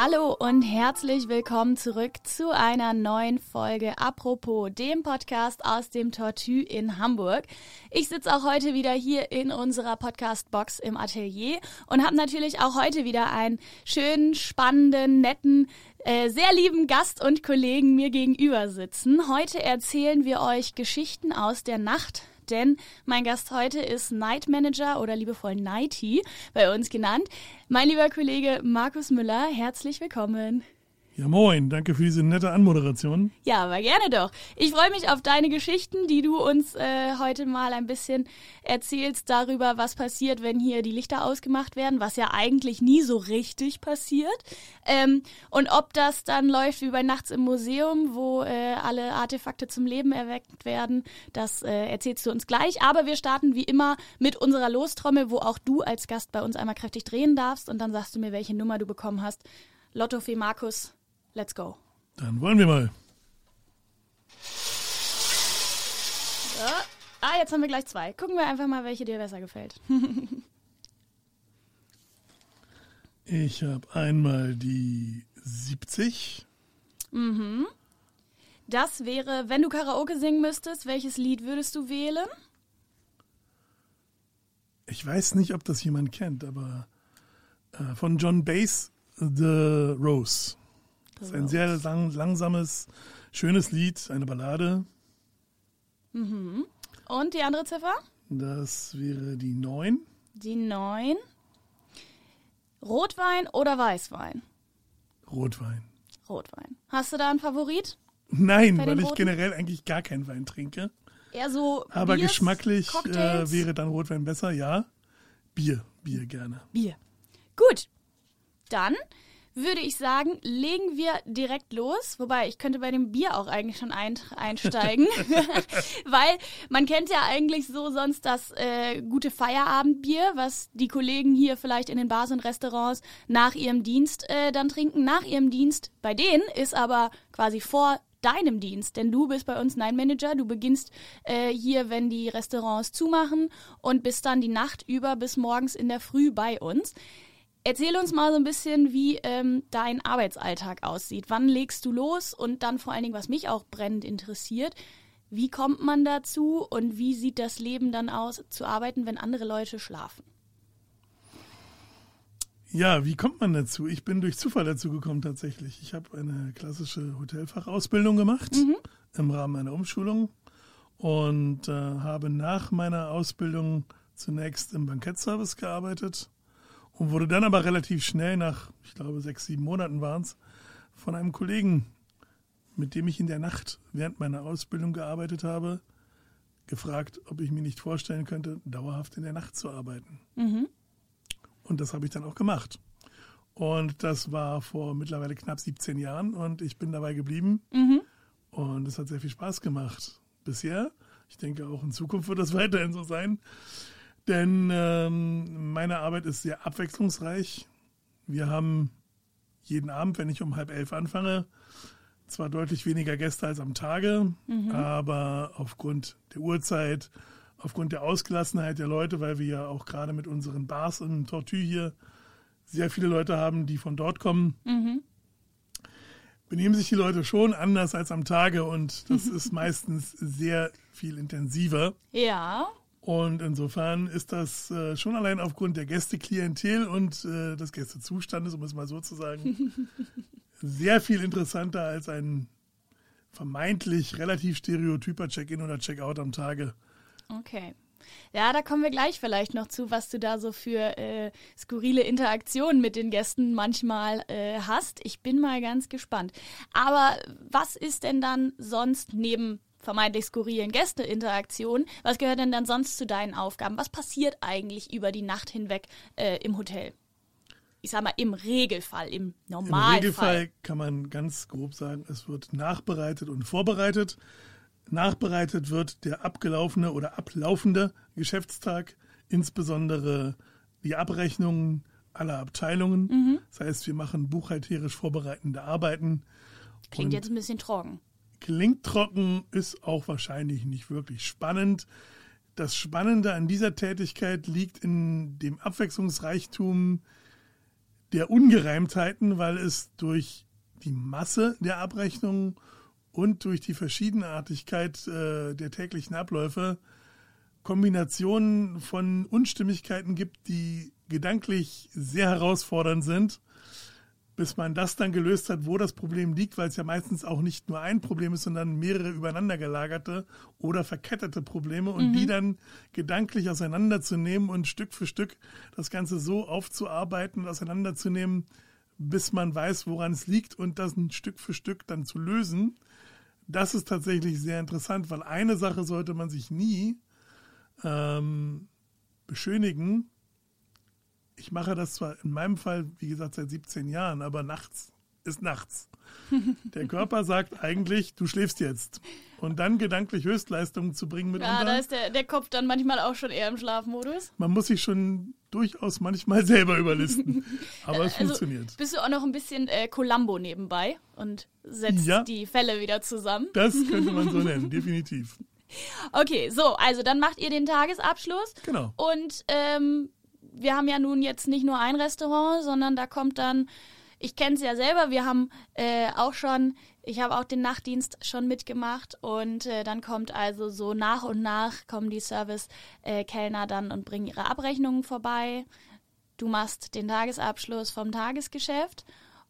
Hallo und herzlich willkommen zurück zu einer neuen Folge Apropos, dem Podcast aus dem Tortue in Hamburg. Ich sitze auch heute wieder hier in unserer Podcast-Box im Atelier und habe natürlich auch heute wieder einen schönen, spannenden, netten, äh, sehr lieben Gast und Kollegen mir gegenüber sitzen. Heute erzählen wir euch Geschichten aus der Nacht denn mein Gast heute ist Night Manager oder liebevoll Nighty bei uns genannt. Mein lieber Kollege Markus Müller, herzlich willkommen. Ja, moin, danke für diese nette Anmoderation. Ja, aber gerne doch. Ich freue mich auf deine Geschichten, die du uns äh, heute mal ein bisschen erzählst darüber, was passiert, wenn hier die Lichter ausgemacht werden, was ja eigentlich nie so richtig passiert. Ähm, und ob das dann läuft wie bei Nachts im Museum, wo äh, alle Artefakte zum Leben erweckt werden, das äh, erzählst du uns gleich. Aber wir starten wie immer mit unserer Lostrommel, wo auch du als Gast bei uns einmal kräftig drehen darfst und dann sagst du mir, welche Nummer du bekommen hast. Lotto Fee Markus, Let's go. Dann wollen wir mal. So. Ah, jetzt haben wir gleich zwei. Gucken wir einfach mal, welche dir besser gefällt. ich habe einmal die 70. Mhm. Das wäre, wenn du Karaoke singen müsstest, welches Lied würdest du wählen? Ich weiß nicht, ob das jemand kennt, aber äh, von John Bass, The Rose. Das ist ein sehr lang, langsames, schönes Lied, eine Ballade. Mhm. Und die andere Ziffer? Das wäre die 9. Die 9. Rotwein oder Weißwein? Rotwein. Rotwein. Hast du da einen Favorit? Nein, weil ich generell eigentlich gar keinen Wein trinke. Eher so. Aber Biers, geschmacklich äh, wäre dann Rotwein besser, ja. Bier, Bier gerne. Bier. Gut. Dann würde ich sagen, legen wir direkt los. Wobei, ich könnte bei dem Bier auch eigentlich schon ein, einsteigen. Weil man kennt ja eigentlich so sonst das äh, gute Feierabendbier, was die Kollegen hier vielleicht in den Bars und Restaurants nach ihrem Dienst äh, dann trinken. Nach ihrem Dienst bei denen ist aber quasi vor deinem Dienst, denn du bist bei uns Nine Manager. Du beginnst äh, hier, wenn die Restaurants zumachen und bist dann die Nacht über bis morgens in der Früh bei uns. Erzähl uns mal so ein bisschen, wie ähm, dein Arbeitsalltag aussieht. Wann legst du los? Und dann vor allen Dingen, was mich auch brennend interessiert, wie kommt man dazu und wie sieht das Leben dann aus, zu arbeiten, wenn andere Leute schlafen? Ja, wie kommt man dazu? Ich bin durch Zufall dazu gekommen tatsächlich. Ich habe eine klassische Hotelfachausbildung gemacht mhm. im Rahmen einer Umschulung und äh, habe nach meiner Ausbildung zunächst im Bankettservice gearbeitet und wurde dann aber relativ schnell, nach, ich glaube, sechs, sieben Monaten waren es, von einem Kollegen, mit dem ich in der Nacht während meiner Ausbildung gearbeitet habe, gefragt, ob ich mir nicht vorstellen könnte, dauerhaft in der Nacht zu arbeiten. Mhm. Und das habe ich dann auch gemacht. Und das war vor mittlerweile knapp 17 Jahren und ich bin dabei geblieben. Mhm. Und es hat sehr viel Spaß gemacht bisher. Ich denke, auch in Zukunft wird das weiterhin so sein. Denn ähm, meine Arbeit ist sehr abwechslungsreich. Wir haben jeden Abend, wenn ich um halb elf anfange, zwar deutlich weniger Gäste als am Tage, mhm. aber aufgrund der Uhrzeit, aufgrund der Ausgelassenheit der Leute, weil wir ja auch gerade mit unseren Bars im Tortue hier sehr viele Leute haben, die von dort kommen, mhm. benehmen sich die Leute schon anders als am Tage und das ist meistens sehr viel intensiver. Ja. Und insofern ist das äh, schon allein aufgrund der Gästeklientel und äh, des Gästezustandes, um es mal so zu sagen, sehr viel interessanter als ein vermeintlich relativ stereotyper Check-in oder Check-out am Tage. Okay. Ja, da kommen wir gleich vielleicht noch zu, was du da so für äh, skurrile Interaktionen mit den Gästen manchmal äh, hast. Ich bin mal ganz gespannt. Aber was ist denn dann sonst neben vermeintlich skurrilen Gästeinteraktionen. Was gehört denn dann sonst zu deinen Aufgaben? Was passiert eigentlich über die Nacht hinweg äh, im Hotel? Ich sag mal, im Regelfall, im Normalfall. Im Regelfall kann man ganz grob sagen, es wird nachbereitet und vorbereitet. Nachbereitet wird der abgelaufene oder ablaufende Geschäftstag, insbesondere die Abrechnungen aller Abteilungen. Mhm. Das heißt, wir machen buchhalterisch vorbereitende Arbeiten. Klingt jetzt ein bisschen trocken. Klingt trocken, ist auch wahrscheinlich nicht wirklich spannend. Das Spannende an dieser Tätigkeit liegt in dem Abwechslungsreichtum der Ungereimtheiten, weil es durch die Masse der Abrechnungen und durch die Verschiedenartigkeit äh, der täglichen Abläufe Kombinationen von Unstimmigkeiten gibt, die gedanklich sehr herausfordernd sind, bis man das dann gelöst hat, wo das Problem liegt, weil es ja meistens auch nicht nur ein Problem ist, sondern mehrere übereinander gelagerte oder verkettete Probleme und mhm. die dann gedanklich auseinanderzunehmen und Stück für Stück das Ganze so aufzuarbeiten und auseinanderzunehmen, bis man weiß, woran es liegt und das ein Stück für Stück dann zu lösen. Das ist tatsächlich sehr interessant, weil eine Sache sollte man sich nie ähm, beschönigen. Ich mache das zwar in meinem Fall, wie gesagt, seit 17 Jahren, aber nachts ist nachts. Der Körper sagt eigentlich, du schläfst jetzt. Und dann gedanklich Höchstleistungen zu bringen mit Ja, da ist der, der Kopf dann manchmal auch schon eher im Schlafmodus. Man muss sich schon durchaus manchmal selber überlisten. Aber es also, funktioniert. Bist du auch noch ein bisschen äh, Columbo nebenbei und setzt ja, die Fälle wieder zusammen? Das könnte man so nennen, definitiv. Okay, so, also dann macht ihr den Tagesabschluss. Genau. Und ähm, wir haben ja nun jetzt nicht nur ein Restaurant, sondern da kommt dann, ich kenne es ja selber, wir haben äh, auch schon, ich habe auch den Nachtdienst schon mitgemacht und äh, dann kommt also so nach und nach kommen die Service-Kellner dann und bringen ihre Abrechnungen vorbei. Du machst den Tagesabschluss vom Tagesgeschäft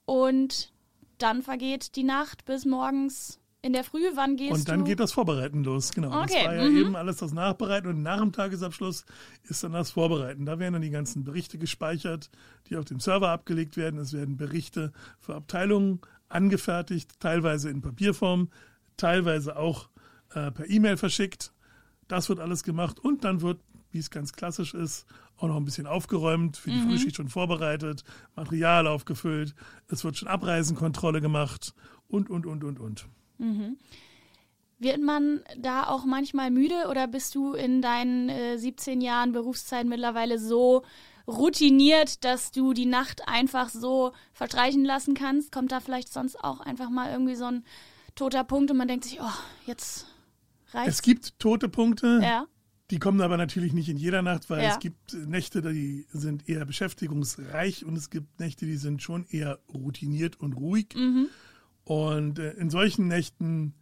und dann vergeht die Nacht bis morgens in der Früh, wann gehst du? Und dann du? geht das Vorbereiten los, genau. Okay. Das war ja mhm. eben alles das Nachbereiten und nach dem Tagesabschluss ist dann das Vorbereiten. Da werden dann die ganzen Berichte gespeichert, die auf dem Server abgelegt werden. Es werden Berichte für Abteilungen angefertigt, teilweise in Papierform, teilweise auch äh, per E-Mail verschickt. Das wird alles gemacht und dann wird, wie es ganz klassisch ist, auch noch ein bisschen aufgeräumt, für die mhm. Frühschicht schon vorbereitet, Material aufgefüllt, es wird schon Abreisenkontrolle gemacht und, und, und, und, und. Mhm. Wird man da auch manchmal müde oder bist du in deinen äh, 17 Jahren Berufszeit mittlerweile so routiniert, dass du die Nacht einfach so verstreichen lassen kannst? Kommt da vielleicht sonst auch einfach mal irgendwie so ein toter Punkt und man denkt sich, oh, jetzt reicht Es gibt tote Punkte. Ja. Die kommen aber natürlich nicht in jeder Nacht, weil ja. es gibt Nächte, die sind eher beschäftigungsreich und es gibt Nächte, die sind schon eher routiniert und ruhig. Mhm. Und äh, in solchen Nächten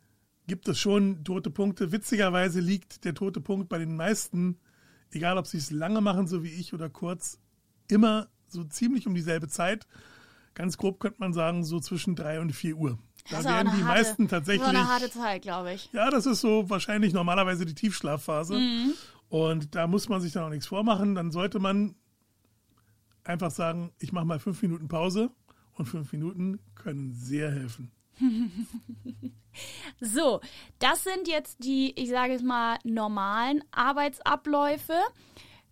gibt es schon tote Punkte. Witzigerweise liegt der tote Punkt bei den meisten, egal ob sie es lange machen, so wie ich, oder kurz, immer so ziemlich um dieselbe Zeit. Ganz grob könnte man sagen, so zwischen drei und vier Uhr. Da werden die harte, meisten tatsächlich. Das ist eine harte Zeit, glaube ich. Ja, das ist so wahrscheinlich normalerweise die Tiefschlafphase. Mhm. Und da muss man sich dann auch nichts vormachen. Dann sollte man einfach sagen, ich mache mal fünf Minuten Pause. Und fünf Minuten können sehr helfen. so, das sind jetzt die, ich sage es mal, normalen Arbeitsabläufe.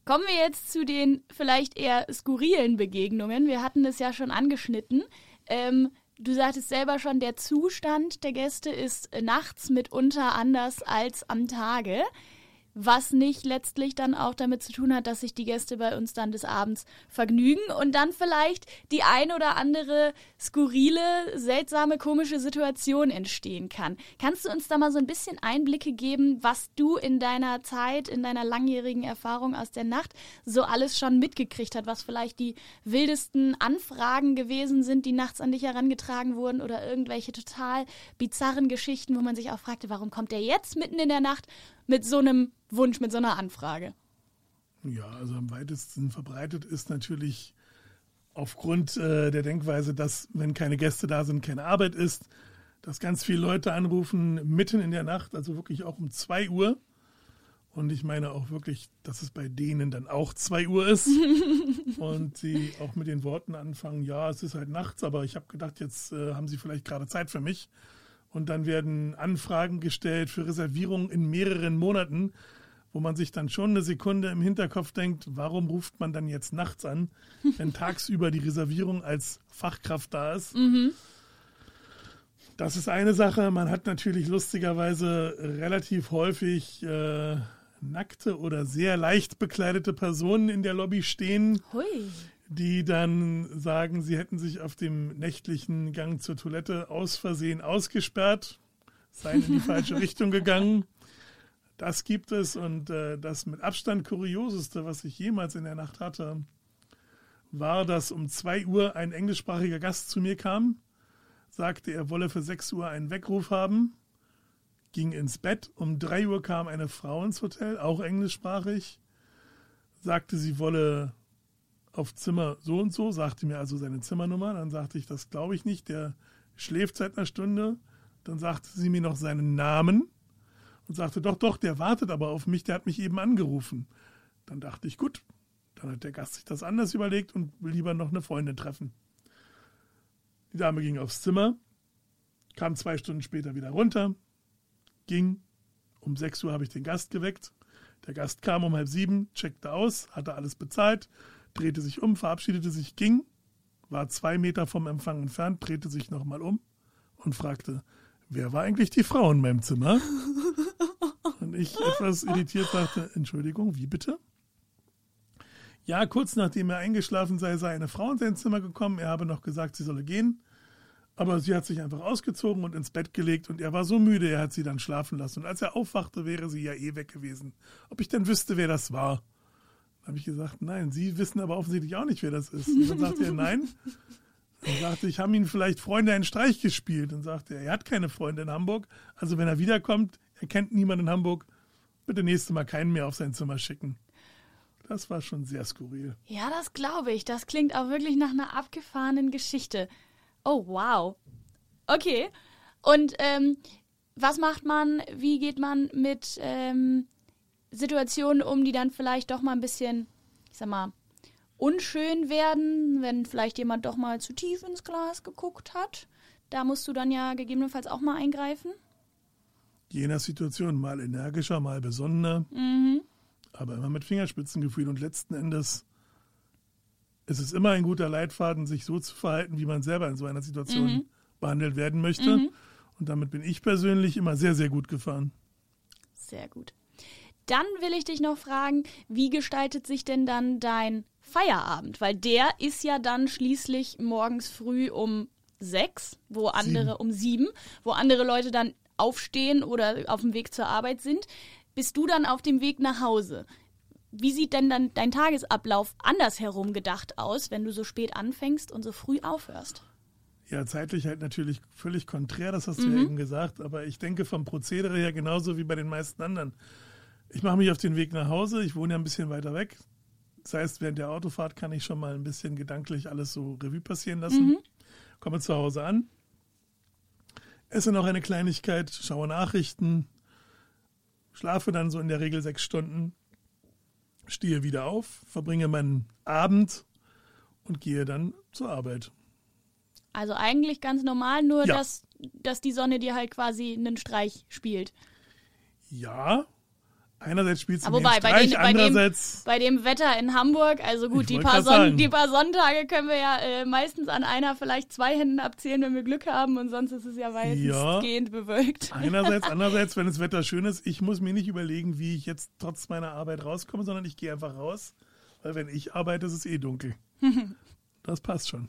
Kommen wir jetzt zu den vielleicht eher skurrilen Begegnungen. Wir hatten das ja schon angeschnitten. Ähm, du sagtest selber schon, der Zustand der Gäste ist nachts mitunter anders als am Tage was nicht letztlich dann auch damit zu tun hat, dass sich die Gäste bei uns dann des Abends vergnügen und dann vielleicht die ein oder andere skurrile, seltsame, komische Situation entstehen kann. Kannst du uns da mal so ein bisschen Einblicke geben, was du in deiner Zeit, in deiner langjährigen Erfahrung aus der Nacht so alles schon mitgekriegt hat, was vielleicht die wildesten Anfragen gewesen sind, die nachts an dich herangetragen wurden oder irgendwelche total bizarren Geschichten, wo man sich auch fragte, warum kommt der jetzt mitten in der Nacht mit so einem Wunsch, mit so einer Anfrage? Ja, also am weitesten verbreitet ist natürlich aufgrund äh, der Denkweise, dass wenn keine Gäste da sind, keine Arbeit ist, dass ganz viele Leute anrufen mitten in der Nacht, also wirklich auch um 2 Uhr. Und ich meine auch wirklich, dass es bei denen dann auch 2 Uhr ist. und sie auch mit den Worten anfangen, ja, es ist halt nachts, aber ich habe gedacht, jetzt äh, haben sie vielleicht gerade Zeit für mich und dann werden Anfragen gestellt für Reservierungen in mehreren Monaten, wo man sich dann schon eine Sekunde im Hinterkopf denkt, warum ruft man dann jetzt nachts an, wenn tagsüber die Reservierung als Fachkraft da ist. Mhm. Das ist eine Sache. Man hat natürlich lustigerweise relativ häufig äh, nackte oder sehr leicht bekleidete Personen in der Lobby stehen, Hui die dann sagen, sie hätten sich auf dem nächtlichen Gang zur Toilette aus Versehen ausgesperrt, seien in die falsche Richtung gegangen. Das gibt es und äh, das mit Abstand kurioseste, was ich jemals in der Nacht hatte, war, dass um 2 Uhr ein englischsprachiger Gast zu mir kam, sagte, er wolle für 6 Uhr einen Weckruf haben, ging ins Bett. Um 3 Uhr kam eine Frau ins Hotel, auch englischsprachig, sagte, sie wolle auf Zimmer so und so, sagte mir also seine Zimmernummer. Dann sagte ich, das glaube ich nicht, der schläft seit einer Stunde. Dann sagte sie mir noch seinen Namen und sagte, doch, doch, der wartet aber auf mich, der hat mich eben angerufen. Dann dachte ich, gut, dann hat der Gast sich das anders überlegt und will lieber noch eine Freundin treffen. Die Dame ging aufs Zimmer, kam zwei Stunden später wieder runter, ging. Um 6 Uhr habe ich den Gast geweckt. Der Gast kam um halb sieben, checkte aus, hatte alles bezahlt, drehte sich um, verabschiedete sich, ging, war zwei Meter vom Empfang entfernt, drehte sich nochmal um und fragte, wer war eigentlich die Frau in meinem Zimmer? Und ich etwas irritiert sagte, Entschuldigung, wie bitte? Ja, kurz nachdem er eingeschlafen sei, sei eine Frau in sein Zimmer gekommen. Er habe noch gesagt, sie solle gehen. Aber sie hat sich einfach ausgezogen und ins Bett gelegt und er war so müde, er hat sie dann schlafen lassen. Und als er aufwachte, wäre sie ja eh weg gewesen. Ob ich denn wüsste, wer das war? Habe ich gesagt, nein, Sie wissen aber offensichtlich auch nicht, wer das ist. Und dann sagte er, nein. Dann sagte ich, haben Ihnen vielleicht Freunde einen Streich gespielt? Und sagte er, er hat keine Freunde in Hamburg. Also wenn er wiederkommt, er kennt niemanden in Hamburg, bitte nächstes Mal keinen mehr auf sein Zimmer schicken. Das war schon sehr skurril. Ja, das glaube ich. Das klingt auch wirklich nach einer abgefahrenen Geschichte. Oh, wow. Okay. Und ähm, was macht man, wie geht man mit ähm, Situationen um, die dann vielleicht doch mal ein bisschen, ich sag mal, unschön werden, wenn vielleicht jemand doch mal zu tief ins Glas geguckt hat? Da musst du dann ja gegebenenfalls auch mal eingreifen. Je nach Situation, mal energischer, mal besonnener. Mhm aber immer mit Fingerspitzengefühl und letzten Endes ist es immer ein guter Leitfaden, sich so zu verhalten, wie man selber in so einer Situation mhm. behandelt werden möchte. Mhm. Und damit bin ich persönlich immer sehr, sehr gut gefahren. Sehr gut. Dann will ich dich noch fragen, wie gestaltet sich denn dann dein Feierabend? Weil der ist ja dann schließlich morgens früh um sechs, wo andere sieben. um sieben, wo andere Leute dann aufstehen oder auf dem Weg zur Arbeit sind bist du dann auf dem Weg nach Hause. Wie sieht denn dann dein Tagesablauf andersherum gedacht aus, wenn du so spät anfängst und so früh aufhörst? Ja, zeitlich halt natürlich völlig konträr, das hast du mhm. ja eben gesagt, aber ich denke vom Prozedere her genauso wie bei den meisten anderen. Ich mache mich auf den Weg nach Hause, ich wohne ja ein bisschen weiter weg. Das heißt, während der Autofahrt kann ich schon mal ein bisschen gedanklich alles so Revue passieren lassen. Mhm. Komme zu Hause an, esse noch eine Kleinigkeit, schaue Nachrichten, schlafe dann so in der Regel sechs Stunden, stehe wieder auf, verbringe meinen Abend und gehe dann zur Arbeit. Also eigentlich ganz normal, nur ja. dass, dass die Sonne dir halt quasi einen Streich spielt. Ja, Einerseits spielt sie wobei, bei, den, andererseits bei dem, bei dem Wetter in Hamburg, also gut, die paar, Son die paar Sonntage können wir ja äh, meistens an einer, vielleicht zwei Händen abzählen, wenn wir Glück haben und sonst ist es ja weitestgehend ja, bewölkt. Einerseits, andererseits, wenn das Wetter schön ist, ich muss mir nicht überlegen, wie ich jetzt trotz meiner Arbeit rauskomme, sondern ich gehe einfach raus, weil wenn ich arbeite, ist es eh dunkel. das passt schon.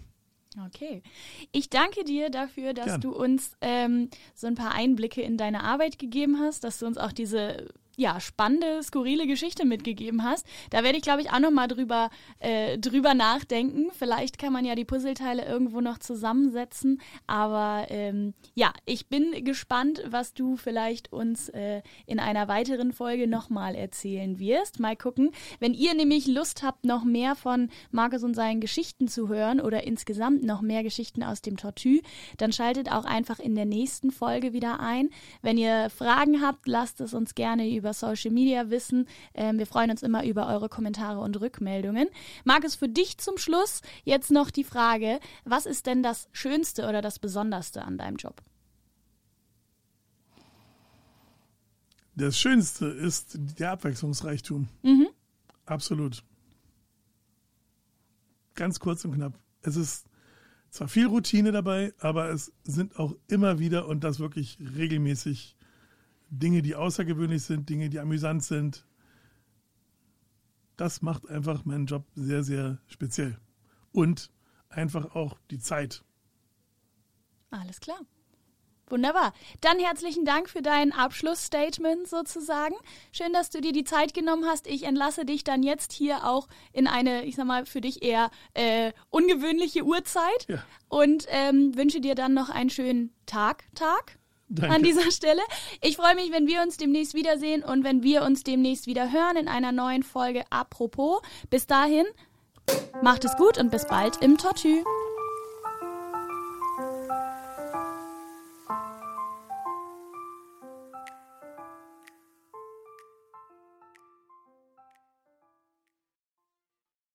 Okay. Ich danke dir dafür, dass Gern. du uns ähm, so ein paar Einblicke in deine Arbeit gegeben hast, dass du uns auch diese ja, spannende, skurrile Geschichte mitgegeben hast. Da werde ich, glaube ich, auch nochmal drüber, äh, drüber nachdenken. Vielleicht kann man ja die Puzzleteile irgendwo noch zusammensetzen. Aber ähm, ja, ich bin gespannt, was du vielleicht uns äh, in einer weiteren Folge nochmal erzählen wirst. Mal gucken. Wenn ihr nämlich Lust habt, noch mehr von Markus und seinen Geschichten zu hören oder insgesamt noch mehr Geschichten aus dem Tortue, dann schaltet auch einfach in der nächsten Folge wieder ein. Wenn ihr Fragen habt, lasst es uns gerne über über Social Media wissen. Ähm, wir freuen uns immer über eure Kommentare und Rückmeldungen. Markus, für dich zum Schluss jetzt noch die Frage, was ist denn das Schönste oder das Besonderste an deinem Job? Das Schönste ist der Abwechslungsreichtum. Mhm. Absolut. Ganz kurz und knapp. Es ist zwar viel Routine dabei, aber es sind auch immer wieder und das wirklich regelmäßig Dinge, die außergewöhnlich sind, Dinge, die amüsant sind. Das macht einfach meinen Job sehr, sehr speziell. Und einfach auch die Zeit. Alles klar. Wunderbar. Dann herzlichen Dank für dein Abschlussstatement sozusagen. Schön, dass du dir die Zeit genommen hast. Ich entlasse dich dann jetzt hier auch in eine, ich sag mal, für dich eher äh, ungewöhnliche Uhrzeit ja. und ähm, wünsche dir dann noch einen schönen Tag, Tag. Danke. An dieser Stelle. Ich freue mich, wenn wir uns demnächst wiedersehen und wenn wir uns demnächst wieder hören in einer neuen Folge Apropos. Bis dahin, macht es gut und bis bald im Tortue.